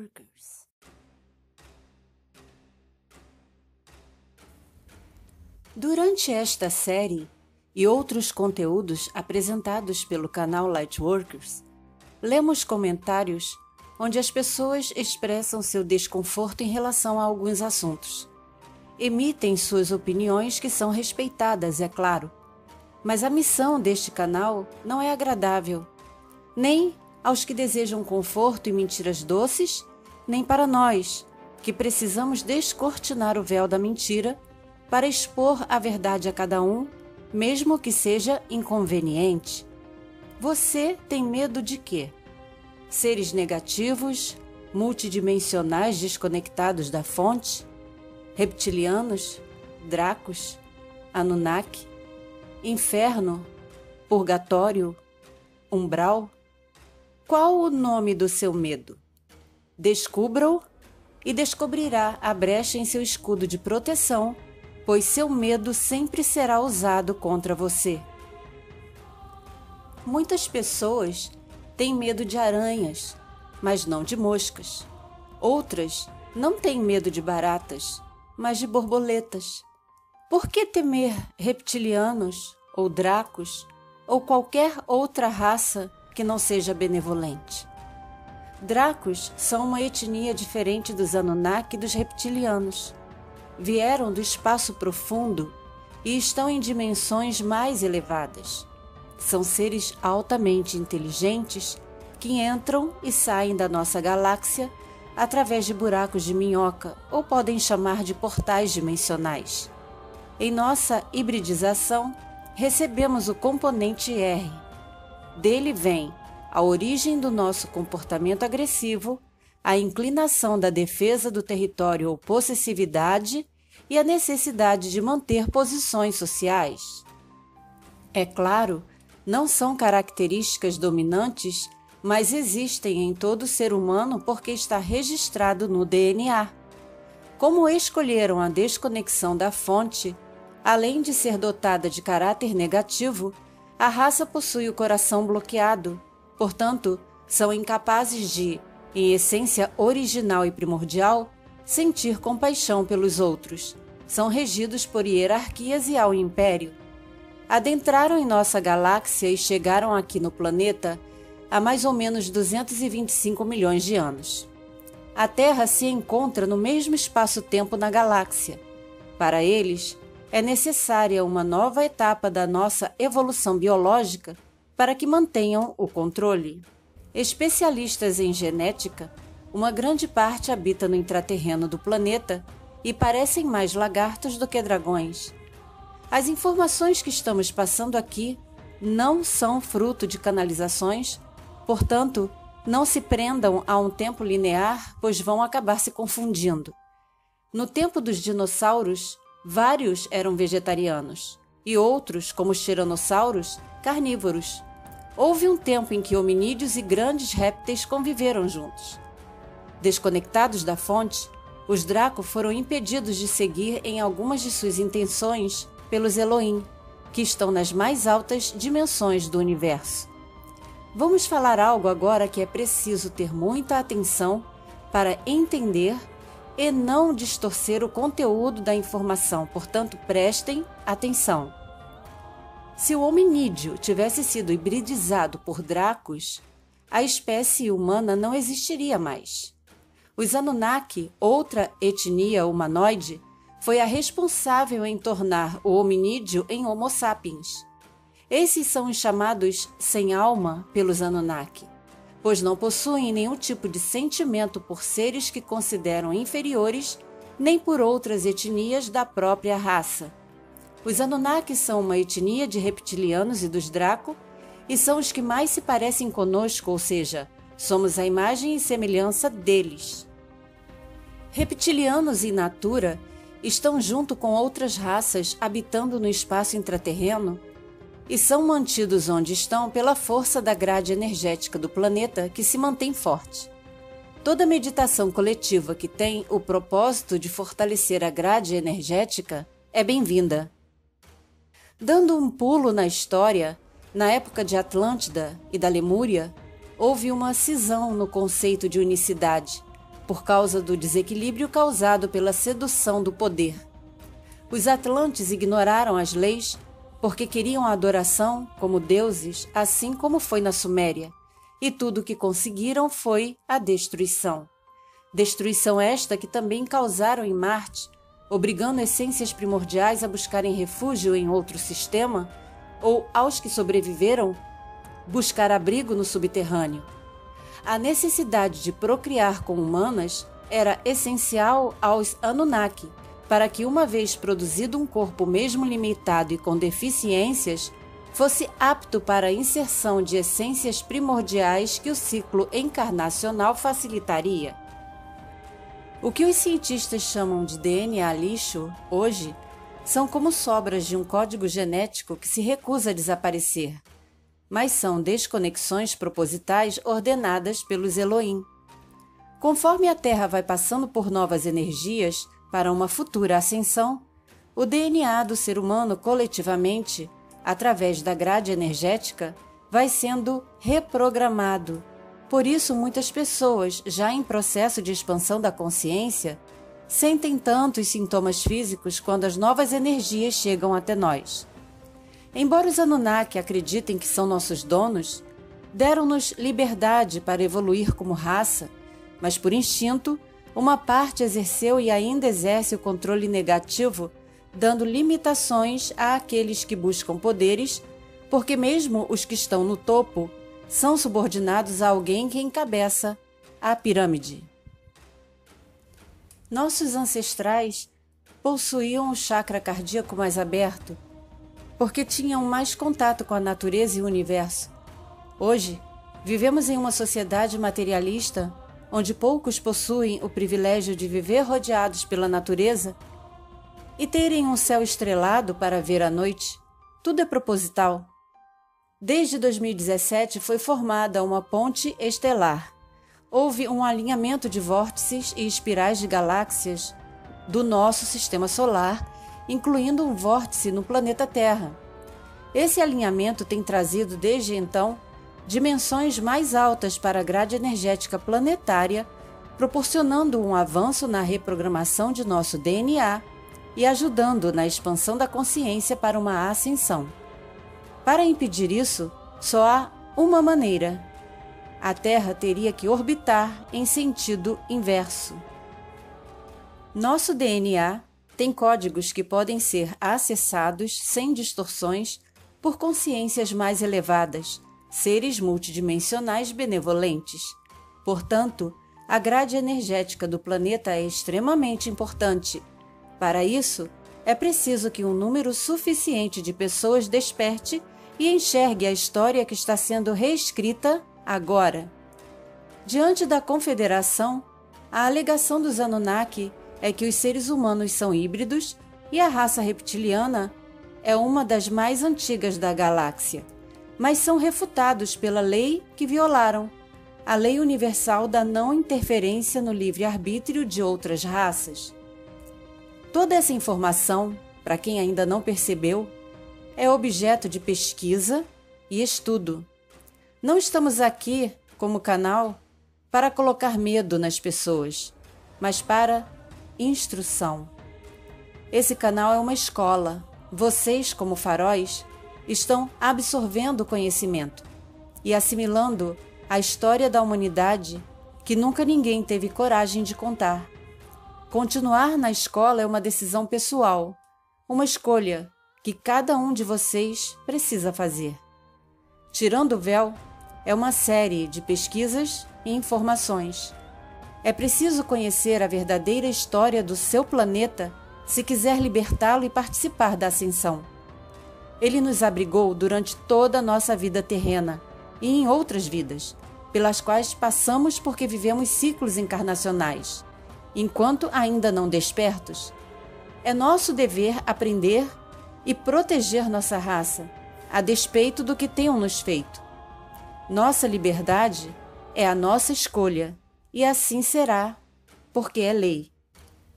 Workers. Durante esta série e outros conteúdos apresentados pelo canal Lightworkers, lemos comentários onde as pessoas expressam seu desconforto em relação a alguns assuntos. Emitem suas opiniões que são respeitadas, é claro, mas a missão deste canal não é agradável, nem aos que desejam conforto e mentiras doces, nem para nós, que precisamos descortinar o véu da mentira para expor a verdade a cada um, mesmo que seja inconveniente. Você tem medo de quê? Seres negativos, multidimensionais desconectados da fonte? Reptilianos? Dracos? Anunnaki? Inferno? Purgatório? Umbral? Qual o nome do seu medo? Descubra-o e descobrirá a brecha em seu escudo de proteção pois seu medo sempre será usado contra você. Muitas pessoas têm medo de aranhas, mas não de moscas. Outras não têm medo de baratas, mas de borboletas. Por que temer reptilianos ou dracos ou qualquer outra raça que não seja benevolente? Dracos são uma etnia diferente dos Anunnaki e dos reptilianos vieram do espaço profundo e estão em dimensões mais elevadas. São seres altamente inteligentes que entram e saem da nossa galáxia através de buracos de minhoca ou podem chamar de portais dimensionais. Em nossa hibridização, recebemos o componente R. Dele vem a origem do nosso comportamento agressivo, a inclinação da defesa do território ou possessividade e a necessidade de manter posições sociais. É claro, não são características dominantes, mas existem em todo ser humano porque está registrado no DNA. Como escolheram a desconexão da fonte, além de ser dotada de caráter negativo, a raça possui o coração bloqueado, portanto, são incapazes de, em essência original e primordial, sentir compaixão pelos outros. São regidos por hierarquias e ao império. Adentraram em nossa galáxia e chegaram aqui no planeta há mais ou menos 225 milhões de anos. A Terra se encontra no mesmo espaço-tempo na galáxia. Para eles, é necessária uma nova etapa da nossa evolução biológica para que mantenham o controle. Especialistas em genética uma grande parte habita no intraterreno do planeta e parecem mais lagartos do que dragões. As informações que estamos passando aqui não são fruto de canalizações, portanto, não se prendam a um tempo linear, pois vão acabar se confundindo. No tempo dos dinossauros, vários eram vegetarianos e outros, como os tiranossauros, carnívoros. Houve um tempo em que hominídeos e grandes répteis conviveram juntos. Desconectados da fonte, os Draco foram impedidos de seguir em algumas de suas intenções pelos Elohim, que estão nas mais altas dimensões do universo. Vamos falar algo agora que é preciso ter muita atenção para entender e não distorcer o conteúdo da informação, portanto, prestem atenção. Se o hominídeo tivesse sido hibridizado por Dracos, a espécie humana não existiria mais. Os Anunnaki, outra etnia humanoide, foi a responsável em tornar o hominídeo em Homo sapiens. Esses são os chamados sem alma pelos Anunnaki, pois não possuem nenhum tipo de sentimento por seres que consideram inferiores, nem por outras etnias da própria raça. Os Anunnaki são uma etnia de reptilianos e dos Draco, e são os que mais se parecem conosco, ou seja, somos a imagem e semelhança deles. Reptilianos e Natura estão junto com outras raças habitando no espaço intraterreno e são mantidos onde estão pela força da grade energética do planeta que se mantém forte. Toda meditação coletiva que tem o propósito de fortalecer a grade energética é bem-vinda. Dando um pulo na história, na época de Atlântida e da Lemúria, houve uma cisão no conceito de unicidade, por causa do desequilíbrio causado pela sedução do poder. Os atlantes ignoraram as leis porque queriam a adoração como deuses, assim como foi na Suméria, e tudo o que conseguiram foi a destruição. Destruição esta que também causaram em Marte, obrigando essências primordiais a buscarem refúgio em outro sistema, ou aos que sobreviveram buscar abrigo no subterrâneo. A necessidade de procriar com humanas era essencial aos Anunnaki, para que, uma vez produzido um corpo mesmo limitado e com deficiências, fosse apto para a inserção de essências primordiais que o ciclo encarnacional facilitaria. O que os cientistas chamam de DNA lixo, hoje, são como sobras de um código genético que se recusa a desaparecer mas são desconexões propositais ordenadas pelos Elohim. Conforme a Terra vai passando por novas energias para uma futura ascensão, o DNA do ser humano coletivamente, através da grade energética, vai sendo reprogramado. Por isso, muitas pessoas, já em processo de expansão da consciência, sentem tantos sintomas físicos quando as novas energias chegam até nós. Embora os Anunnaki acreditem que são nossos donos, deram-nos liberdade para evoluir como raça, mas por instinto, uma parte exerceu e ainda exerce o controle negativo, dando limitações àqueles que buscam poderes, porque mesmo os que estão no topo são subordinados a alguém que encabeça a pirâmide. Nossos ancestrais possuíam o chakra cardíaco mais aberto porque tinham mais contato com a natureza e o universo. Hoje, vivemos em uma sociedade materialista onde poucos possuem o privilégio de viver rodeados pela natureza e terem um céu estrelado para ver à noite. Tudo é proposital. Desde 2017 foi formada uma ponte estelar. Houve um alinhamento de vórtices e espirais de galáxias do nosso sistema solar incluindo um vórtice no planeta Terra. Esse alinhamento tem trazido desde então dimensões mais altas para a grade energética planetária, proporcionando um avanço na reprogramação de nosso DNA e ajudando na expansão da consciência para uma ascensão. Para impedir isso, só há uma maneira. A Terra teria que orbitar em sentido inverso. Nosso DNA tem códigos que podem ser acessados sem distorções por consciências mais elevadas, seres multidimensionais benevolentes. Portanto, a grade energética do planeta é extremamente importante. Para isso, é preciso que um número suficiente de pessoas desperte e enxergue a história que está sendo reescrita agora. Diante da Confederação, a alegação dos Anunnaki é que os seres humanos são híbridos e a raça reptiliana é uma das mais antigas da galáxia, mas são refutados pela lei que violaram a lei universal da não interferência no livre-arbítrio de outras raças. Toda essa informação, para quem ainda não percebeu, é objeto de pesquisa e estudo. Não estamos aqui, como canal, para colocar medo nas pessoas, mas para instrução. Esse canal é uma escola. Vocês, como faróis, estão absorvendo conhecimento e assimilando a história da humanidade que nunca ninguém teve coragem de contar. Continuar na escola é uma decisão pessoal, uma escolha que cada um de vocês precisa fazer. Tirando o véu é uma série de pesquisas e informações é preciso conhecer a verdadeira história do seu planeta se quiser libertá-lo e participar da ascensão. Ele nos abrigou durante toda a nossa vida terrena e em outras vidas, pelas quais passamos porque vivemos ciclos encarnacionais, enquanto ainda não despertos. É nosso dever aprender e proteger nossa raça, a despeito do que tenham nos feito. Nossa liberdade é a nossa escolha e assim será, porque é lei.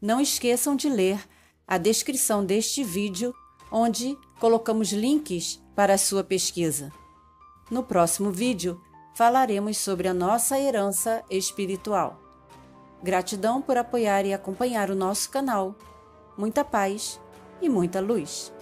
Não esqueçam de ler a descrição deste vídeo, onde colocamos links para a sua pesquisa. No próximo vídeo, falaremos sobre a nossa herança espiritual. Gratidão por apoiar e acompanhar o nosso canal. Muita paz e muita luz.